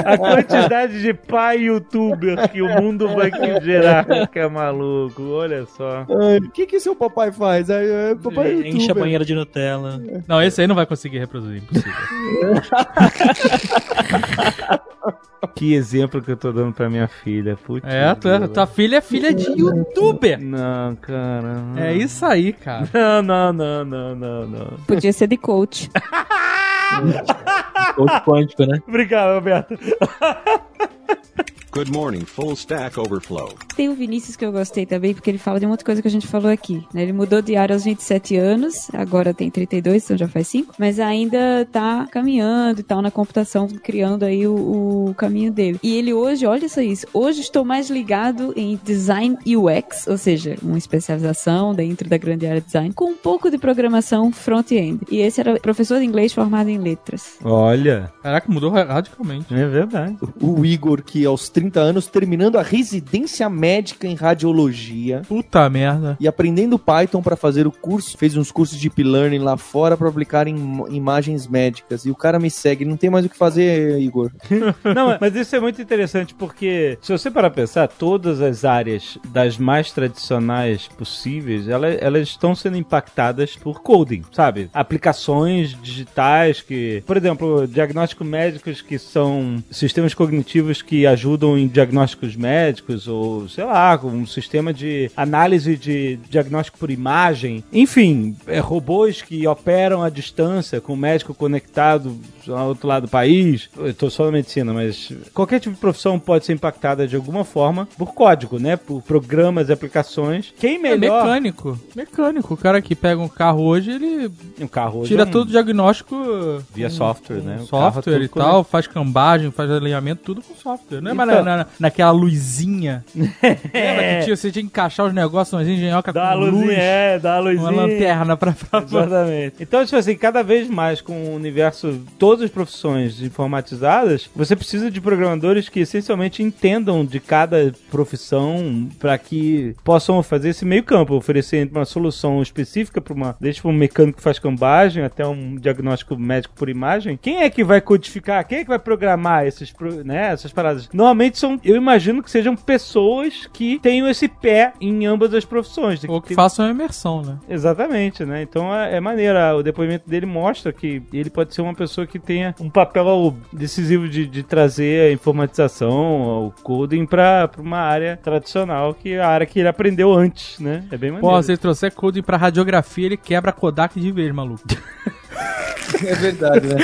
A quantidade de pai youtuber que o mundo vai gerar. Que é maluco, olha só. O que que seu papai faz? Aí, é, papai é Enche a youtuber. banheira de Nutella. Não, esse aí não vai conseguir reproduzir, impossível. [laughs] Que exemplo que eu tô dando pra minha filha. Putz. É, tua, tua filha é filha de youtuber. Não, cara. não. É isso aí, cara. [laughs] Não, não, não, não, não, não. Podia ser de coach. [laughs] Outro quântico, né? Obrigado, Roberto. [laughs] Good morning, full stack overflow. Tem o Vinícius que eu gostei também, porque ele fala de muita coisa que a gente falou aqui. né? Ele mudou de área aos 27 anos, agora tem 32, então já faz 5, mas ainda tá caminhando e tal na computação, criando aí o, o caminho dele. E ele hoje, olha só isso, hoje estou mais ligado em design UX, ou seja, uma especialização dentro da grande área de design, com um pouco de programação front-end. E esse era professor de inglês formado em letras. Olha, Caraca, mudou radicalmente. é verdade. O Igor, que aos 30 anos, terminando a residência médica em radiologia Puta merda. e aprendendo Python para fazer o curso. Fez uns cursos de deep learning lá fora para aplicar em im- imagens médicas. E o cara me segue, não tem mais o que fazer, Igor. [laughs] Não, mas isso é muito interessante porque, se você parar pra pensar, todas as áreas das mais tradicionais possíveis, elas, elas estão sendo impactadas por coding, sabe? Aplicações digitais que, por exemplo, diagnósticos médicos que são sistemas cognitivos que ajudam em diagnósticos médicos ou, sei lá, um sistema de análise de diagnóstico por imagem. Enfim, é, robôs que operam à distância com o médico conectado ao outro lado do país. Eu tô só na medicina, mas qualquer tipo de profissão pode ser impactada de alguma forma por código, né? Por programas e aplicações. Quem É melhor... mecânico. Mecânico. O cara que pega um carro hoje, ele um carro hoje tira é um- todo o diagnóstico Via software, né? É Software e tal, faz cambagem, faz alinhamento, tudo com software. Não é mais na, na- naquela luzinha. [laughs] Lembra que tinha, você tinha que encaixar os negócios, umas engenhocas Dá com luzinha, luz, é, dá a luzinha. uma lanterna pra... pra... Exatamente. Então, tipo assim, cada vez mais com o universo, todas as profissões informatizadas, você precisa de programadores que essencialmente entendam de cada profissão para que possam fazer esse meio campo, oferecer uma solução específica para uma, desde um mecânico que faz cambagem até um diagnóstico médico por imagem. Quem é que vai codificar? Quem é que vai programar esses, né, essas paradas? Normalmente são, eu imagino que sejam pessoas que tenham esse pé em ambas as profissões. Ou que Tem- façam a imersão, né? Exatamente, né? Então é, é maneira. O depoimento dele mostra que ele pode ser uma pessoa que tenha um papel decisivo de, de trazer a informatização, o coding pra, pra uma área tradicional, que é a área que ele aprendeu antes, né? É bem maneiro. Pô, se ele trouxer coding pra radiografia, ele quebra a Kodak de vez, maluco. [laughs] É verdade, né?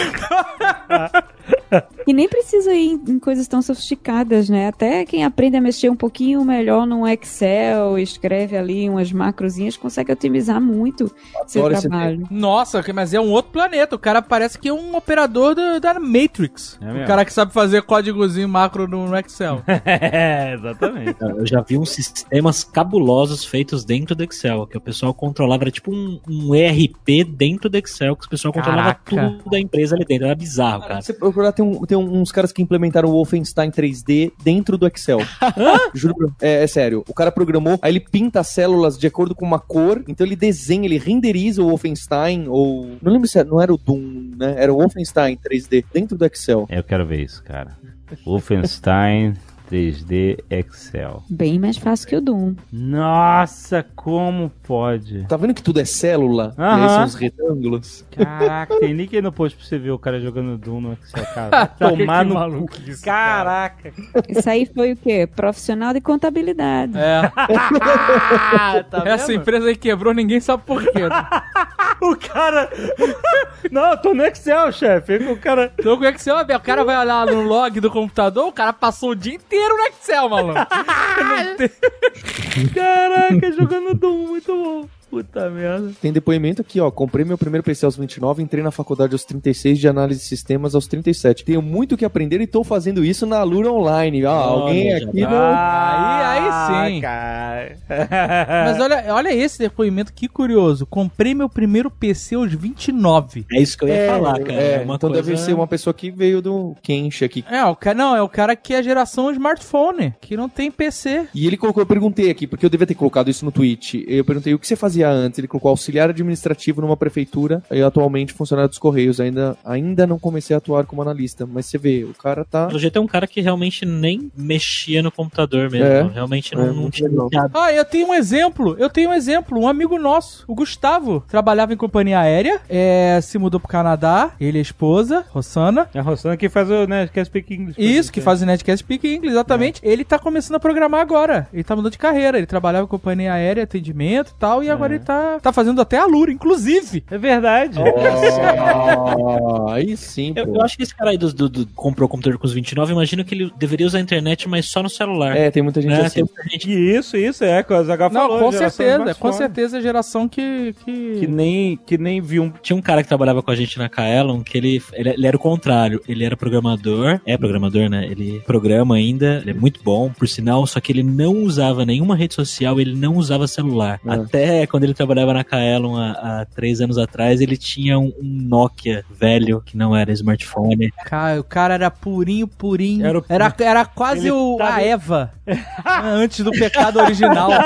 [laughs] E nem precisa ir em, em coisas tão sofisticadas, né? Até quem aprende a mexer um pouquinho melhor no Excel, escreve ali umas macrozinhas, consegue otimizar muito seu trabalho. Nossa, mas é um outro planeta. O cara parece que é um operador da, da Matrix. É o mesmo. cara que sabe fazer códigozinho macro no, Excel. [laughs] é, exatamente. Eu já vi uns sistemas cabulosos feitos dentro do Excel, que o pessoal controlava, era tipo um, um ERP dentro do Excel, que o pessoal controlava Caraca. tudo da empresa ali dentro. Era bizarro, cara. Se você procurar, tem, um- tem um- uns caras que implementaram o Wolfenstein 3D dentro do Excel. [laughs] Juro pra é, é sério. O cara programou, aí ele pinta as células de acordo com uma cor, então ele desenha, ele renderiza o Wolfenstein, ou. Não lembro se era, não era o Doom, né? Era o Wolfenstein 3D dentro do Excel. Eu quero ver isso, cara. Wolfenstein 3D Excel. Bem mais fácil que o Doom. Nossa, como pode? Tá vendo que tudo é célula? E aí Aham. são os retângulos? Caraca, tem link aí no post pra você ver o cara jogando Doom no Excel, cara. [laughs] Tomar no maluco isso, Caraca. Isso aí foi o quê? Profissional de contabilidade. É. [laughs] tá Essa empresa aí quebrou, ninguém sabe por quê. [laughs] O cara. Não, eu tô no Excel, chefe. O cara. Então com o Excel, o cara vai olhar no log do computador, o cara passou o dia inteiro no Excel, maluco. [laughs] Caraca, jogando Doom, muito bom. Puta merda. Tem depoimento aqui, ó. Comprei meu primeiro PC aos 29, entrei na faculdade aos 36 de análise de sistemas aos 37. Tenho muito que aprender e tô fazendo isso na Alura Online. Ah, alguém aqui tá. não. Aí- aí sim. Cara. [laughs] Mas olha, olha esse depoimento, que curioso. Comprei meu primeiro PC aos 29. É isso que eu ia falar, cara. É, É uma então coisa... deve ser uma pessoa que veio do Kenshi aqui. É, o cara, não, é o cara que é a geração smartphone, que não tem PC. E ele colocou, eu perguntei aqui, porque eu devia ter colocado isso no tweet. Eu perguntei o que você fazia antes. Ele colocou auxiliar administrativo numa prefeitura e atualmente funcionário dos Correios. Ainda, ainda não comecei a atuar como analista, mas você vê, o cara tá. Pelo jeito é um cara que realmente nem mexia no computador mesmo. É. Realmente É, não, não tinha iniciado. Ah, eu tenho um exemplo, eu tenho um exemplo, um amigo nosso, o Gustavo, trabalhava em companhia aérea, é, se mudou pro Canadá, ele e a esposa, Rossana, É a Rossana que faz o Nerdcast Speak English. Isso, que faz o Netcast Speak English, exatamente. Ele tá começando a programar agora. Ele tá mudando de carreira. Ele trabalhava em companhia aérea, atendimento e tal, e agora ele tá, tá fazendo até a Lura, inclusive. É verdade. Ah, [laughs] aí sim, Eu, pô. eu acho que esse cara aí do, do- do- comprou o computador com os 29, imagino que ele deveria usar a internet, mas só no celular. É, tem muita gente né? assim. Tem muita gente Isso, isso, é, que o Não, falou. com certeza, com certeza a geração que. que... Que nem, que nem viu um. Tinha um cara que trabalhava com a gente na Kaelon que ele, ele, ele era o contrário. Ele era programador, é programador, né? Ele programa ainda, ele é muito bom, por sinal, só que ele não usava nenhuma rede social, ele não usava celular. Ah. Até quando quando ele trabalhava na Kaelon há, há três anos atrás, ele tinha um, um Nokia velho, que não era smartphone. Cara, o cara era purinho, purinho. Era Era, o- era, quase Ele o, tava- a Eva. [laughs] antes do pecado original. [laughs]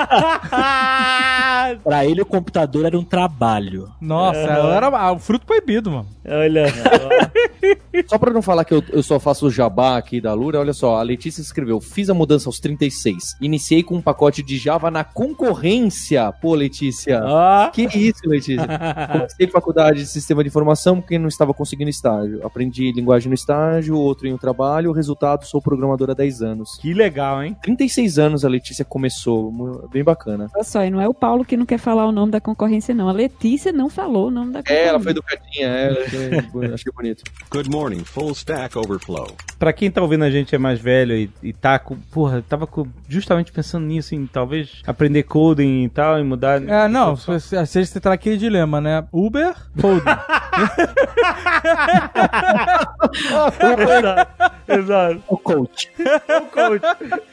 Pra ele, o computador era um trabalho. Nossa, era ah, o fruto proibido, mano. Olha [laughs] só. Só pra não falar que eu, eu só faço o jabá aqui da Lura, olha só, a Letícia escreveu: Fiz a mudança aos 36. Iniciei com um pacote de Java na concorrência. Pô, Letícia. Ó. Que isso, Letícia? [laughs] Comecei faculdade de sistema de informação porque não estava conseguindo estágio. Aprendi linguagem no estágio, outro em um trabalho. Resultado, sou programador há 10 anos. Que legal, hein? 36 anos a Letícia começou, bem bacana. Olha só, e não é o Paulo que não quer falar o nome da concorrência, não. A Letícia não falou o nome da concorrência. É, ela foi educadinha, é, [laughs] achei, achei bonito. Good morning, full stack overflow. Pra quem tá ouvindo a gente é mais velho e, e tá com. Porra, tava com- justamente pensando nisso, em talvez aprender coding e tal, e mudar. É, não, se você, se você tá naquele dilema, né? Uber, folding. [laughs] Exato. Exato. O coach. O coach.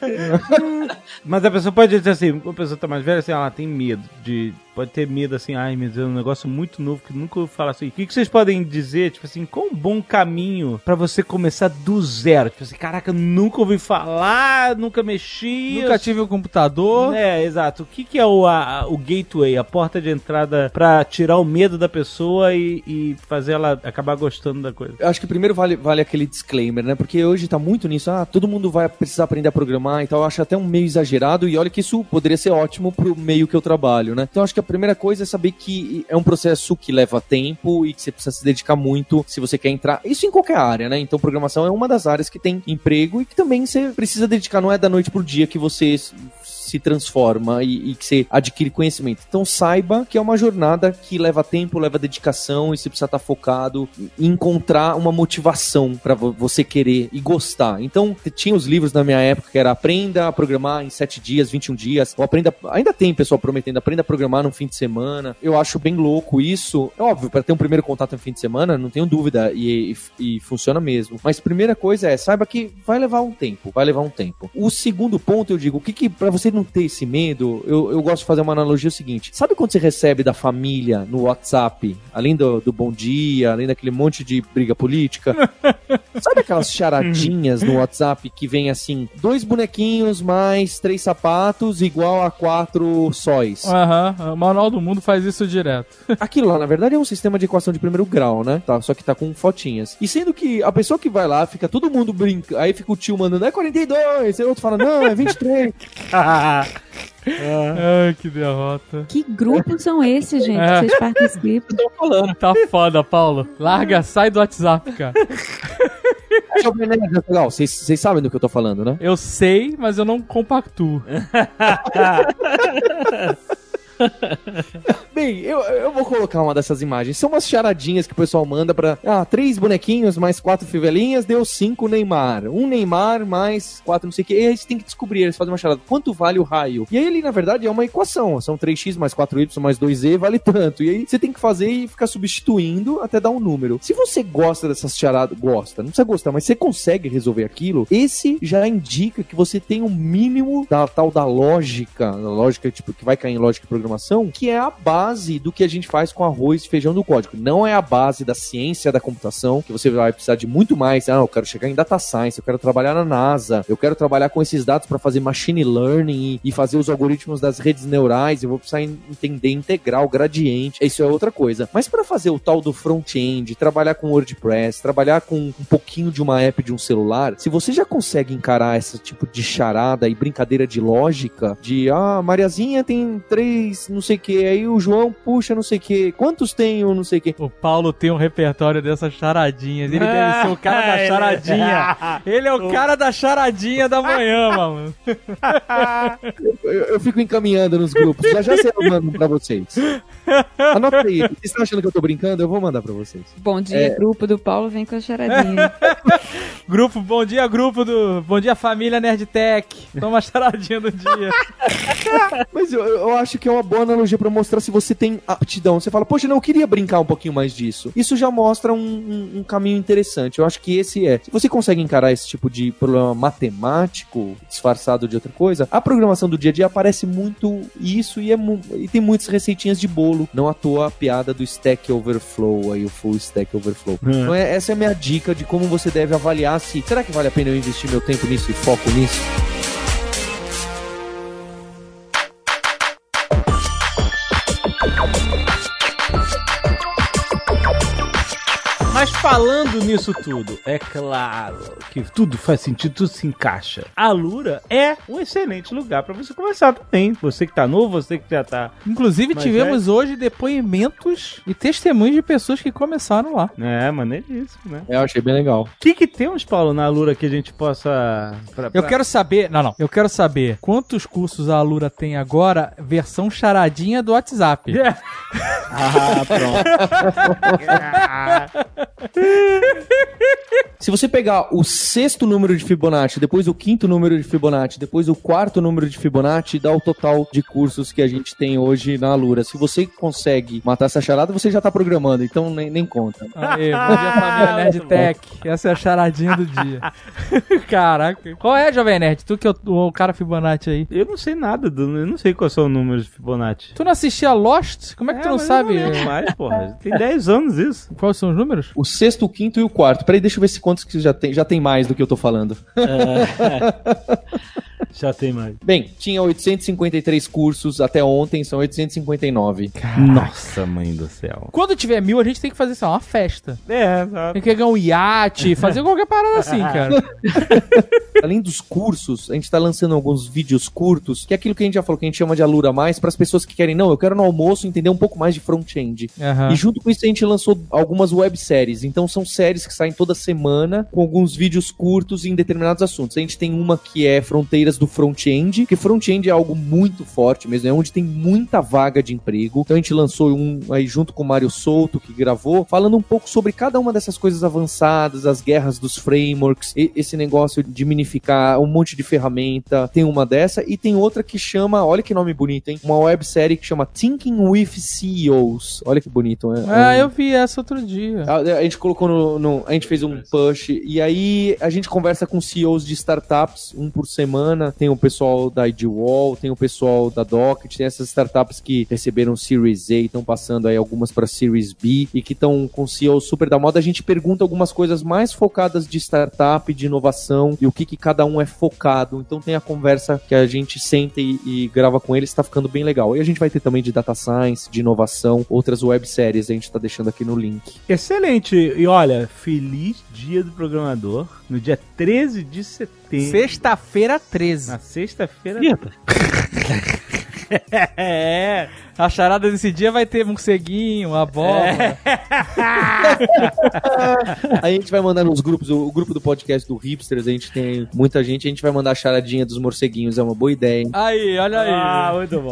[laughs] Mas a pessoa pode dizer assim, a pessoa tá mais velha, assim, ela tem medo de. Pode ter medo assim, ai meu Deus, é um negócio muito novo que nunca ouvi falar assim. O que, que vocês podem dizer, tipo assim, qual um bom caminho pra você começar do zero? Tipo assim, caraca, nunca ouvi falar, nunca mexi. Nunca tive um computador. É, exato. O que, que é o, a- o gateway, a porta de entrada pra tirar o medo da pessoa e, e fazer ela acabar gostando da coisa? Eu acho que primeiro vale, vale aquele disclaimer, né? Porque hoje tá muito nisso, ah, todo mundo vai precisar aprender a programar e tal. Eu acho até um meio exagerado e olha que isso poderia ser ótimo pro meio que eu trabalho, né? Então acho que a primeira coisa é saber que é um processo que leva tempo e que você precisa se dedicar muito se você quer entrar. Isso em qualquer área, né? Então programação é uma das áreas que tem emprego e que também você precisa dedicar, não é da noite pro dia que você se transforma e, e que você adquire conhecimento. Então saiba que é uma jornada que leva tempo, leva dedicação e você precisa estar focado em encontrar uma motivação para você querer e gostar. Então tinha os livros na minha época que era aprenda a programar em 7 dias, 21 dias, ou aprenda, ainda tem pessoal prometendo aprenda a programar no fim de semana. Eu acho bem louco isso. É óbvio, para ter um primeiro contato no fim de semana, não tenho dúvida e, e- e funciona mesmo. Mas primeira coisa é, saiba que vai levar um tempo, vai levar um tempo. O segundo ponto eu digo, o que que para você não ter esse medo, eu, eu gosto de fazer uma analogia seguinte. Sabe quando você recebe da família no WhatsApp, além do, do bom dia, além daquele monte de briga política, [laughs] Sabe aquelas charadinhas no WhatsApp que vem assim, dois bonequinhos mais três sapatos igual a quatro sóis? Aham, o Manual do Mundo faz isso direto. [laughs] Aquilo lá, na verdade, é um sistema de equação de primeiro grau, né? Tá, só que tá com fotinhas. E sendo que a pessoa que vai lá, fica todo mundo brinca, aí fica o tio mandando, é 42, aí o outro fala, não, é 23. [laughs] [laughs] Ai, que derrota. Que grupos são esses, gente? É. que Vocês participam? Tô falando. Tá foda, Paulo. Larga, sai do WhatsApp, cara. Legal, vocês vocês sabem do que eu tô falando, né? Eu sei, mas eu não compactuo. [laughs] Bem, eu, eu vou colocar uma dessas imagens. São umas charadinhas que o pessoal manda pra. Ah, três bonequinhos mais quatro fivelinhas deu cinco Neymar. Um Neymar mais quatro não sei o que. E aí você tem que descobrir, eles fazem uma charada. Quanto vale o raio? E aí ele, na verdade, é uma equação. São 3x mais 4y mais 2z vale tanto. E aí você tem que fazer e ficar substituindo até dar um número. Se você gosta dessas charadas, gosta, não precisa gostar, mas você consegue resolver aquilo, esse já indica que você tem um mínimo da tal da lógica, lógica tipo que vai cair em lógica e programação, que é a base do que a gente faz com arroz e feijão do código. Não é a base da ciência da computação, que você vai precisar de muito mais. Ah, eu quero chegar em data science, eu quero trabalhar na NASA, eu quero trabalhar com esses dados para fazer machine learning e, fazer os algoritmos das redes neurais, eu vou precisar en- entender integral, gradiente. Isso é outra coisa. Mas para fazer o tal do front-end, trabalhar com WordPress, trabalhar com um pouquinho de uma app de um celular, se você já consegue encarar esse tipo de charada e brincadeira de lógica, de ah, Mariazinha tem três, não sei o que, aí o puxa não sei o que, quantos tem o não sei o que. O Paulo tem um repertório dessas charadinhas. Ele deve ser o cara da Ele- [laughs] charadinha. Ele é o cara da charadinha da manhã, [laughs] mano. Eu, eu fico encaminhando nos grupos, já já sei eu mando pra vocês. Anota aí, vocês estão achando que eu tô brincando? Eu vou mandar pra vocês. Bom dia, É. grupo do Paulo, vem com a charadinha. [laughs] Grupo, bom dia, grupo do. Bom dia, família Nerdtech. Toma a charadinha do dia. Mas eu, eu acho que é uma boa analogia pra mostrar se você tem aptidão. Você fala, poxa, não, eu queria brincar um pouquinho mais disso. Isso já mostra um, um- um caminho interessante. Eu acho que esse é. Se você consegue encarar esse tipo de problema matemático, disfarçado de outra coisa, a programação do dia a dia aparece muito isso e, é e tem muitas receitinhas de bolo. Não à toa a piada do Stack Overflow, aí o Full Stack Overflow. Então é- essa é a minha dica de como você deve avaliar se será que vale a pena eu investir meu tempo nisso e foco nisso? Falando nisso tudo, é claro que tudo faz sentido, tudo se encaixa. A Lura é um excelente lugar pra você começar também. Você que tá novo, você que já tá. Inclusive, Mas tivemos hoje depoimentos e testemunhos de pessoas que começaram lá. É, maneiríssimo, né? Eu achei bem legal. O que que temos, Paulo, na Lura que a gente possa. pra- Eu pra- quero saber. Não, não. Eu quero saber quantos cursos a Alura tem agora, versão charadinha do WhatsApp. É. [laughs] Ah, pronto. [laughs] [laughs] Se você pegar o sexto número de Fibonacci, depois o quinto número de Fibonacci, depois o quarto número de Fibonacci, dá o total de cursos que a gente tem hoje na Alura. Se você consegue matar essa charada, você já tá programando, então nem, nem conta. Aê, bom dia, família Nerd Tech. Essa é a charadinha do dia. [laughs] Caraca. Qual é, Jovem Nerd? Tu que é o, o cara Fibonacci aí. Eu não sei nada, do, eu não sei quais são os números de Fibonacci. Tu não assistia Lost? Como é que tu não mas eu sabe lembro mais, porra. Tem 10 anos isso. quais são os números? O sexto, o quinto e o quarto. Peraí, deixa eu ver se quantos que já tem. Já tem mais do que eu tô falando. [laughs] Já tem mais. Bem, tinha 853 cursos até ontem, são 859. Nossa, mãe do céu. Quando tiver mil, a gente tem que fazer assim, ó, uma festa. É, sabe? Tem que ganhar um iate, fazer qualquer parada assim, [laughs] cara. [laughs] Além dos cursos, a gente tá lançando alguns vídeos curtos, que é aquilo que a gente já falou, que a gente chama de Alura Mais, para as pessoas que querem, não, eu quero no almoço entender um pouco mais de front-end. Aham. E junto com isso a gente lançou algumas webséries. Então são séries que saem toda semana com alguns vídeos curtos em determinados assuntos. A gente tem uma que é Fronteiras do Front-end, que front-end é algo muito forte mesmo, é onde tem muita vaga de emprego. Então a gente lançou um aí junto com o Mário Souto, que gravou, falando um pouco sobre cada uma dessas coisas avançadas, as guerras dos frameworks, esse negócio de minificar um monte de ferramenta. Tem uma dessa e tem outra que chama, olha que nome bonito, hein? Uma websérie que chama Thinking with CEOs. Olha que bonito, né? Ah, Um- eu vi essa outro dia. a, a gente colocou no, no- A gente fez um push e aí a gente conversa com CEOs de startups, um por semana. Tem o pessoal da IDWall, tem o pessoal da Docket, tem essas startups que receberam Series A, estão passando aí algumas para Series B e que estão com CEOs super da moda. A gente pergunta algumas coisas mais focadas de startup, de inovação e o que, que cada um é focado. Então tem a conversa que a gente senta e, e grava com eles, tá ficando bem legal. E a gente vai ter também de data science, de inovação, outras webséries, a gente tá deixando aqui no link. Excelente. E olha, feliz dia do programador. No dia 13 de setembro. Sexta-feira 13. Na sexta-feira. [laughs] É. A charada desse dia vai ter morceguinho, abóbora. [laughs] a gente vai mandar nos grupos, o, o grupo do podcast do Hipsters, a gente tem muita gente, a gente vai mandar a charadinha dos morceguinhos, é uma boa ideia, hein? Aí, olha aí. Ah, muito bom.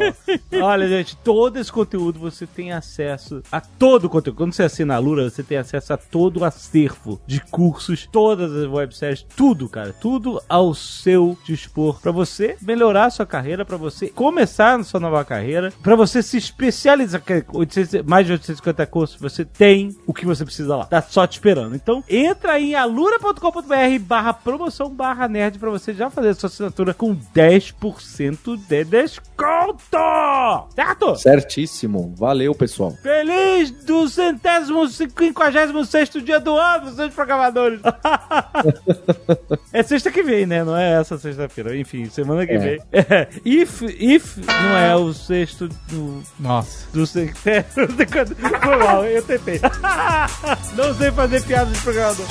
Olha, gente, todo esse conteúdo você tem acesso a todo o conteúdo. Quando você assina a Lura, você tem acesso a todo o acervo de cursos, todas as webséries, tudo, cara. Tudo ao seu dispor. Pra você melhorar a sua carreira, pra você começar na sua nova carreira, pra você se especializar. que 800 mais de 850 cursos, você tem o que você precisa lá. Tá só te esperando. Então, entra em alura.com.br barra promoção barra nerd pra você já fazer a sua assinatura com 10% de desconto! Certo? Certíssimo. Valeu, pessoal. Feliz do centésimo quinquagésimo sexto dia do ano, seus programadores! [laughs] é sexta que vem, né? Não é essa sexta-feira. Enfim, semana que É. vem. É. [laughs] If, if não é o sexto do, Nossa. [laughs] do centésimo... Foi mal, eu tentei. [laughs] não sei fazer piada de programador.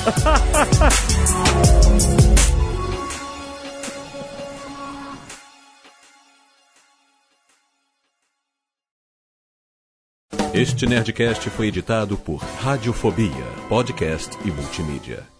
Este Nerdcast foi editado por Radiofobia, podcast e multimídia.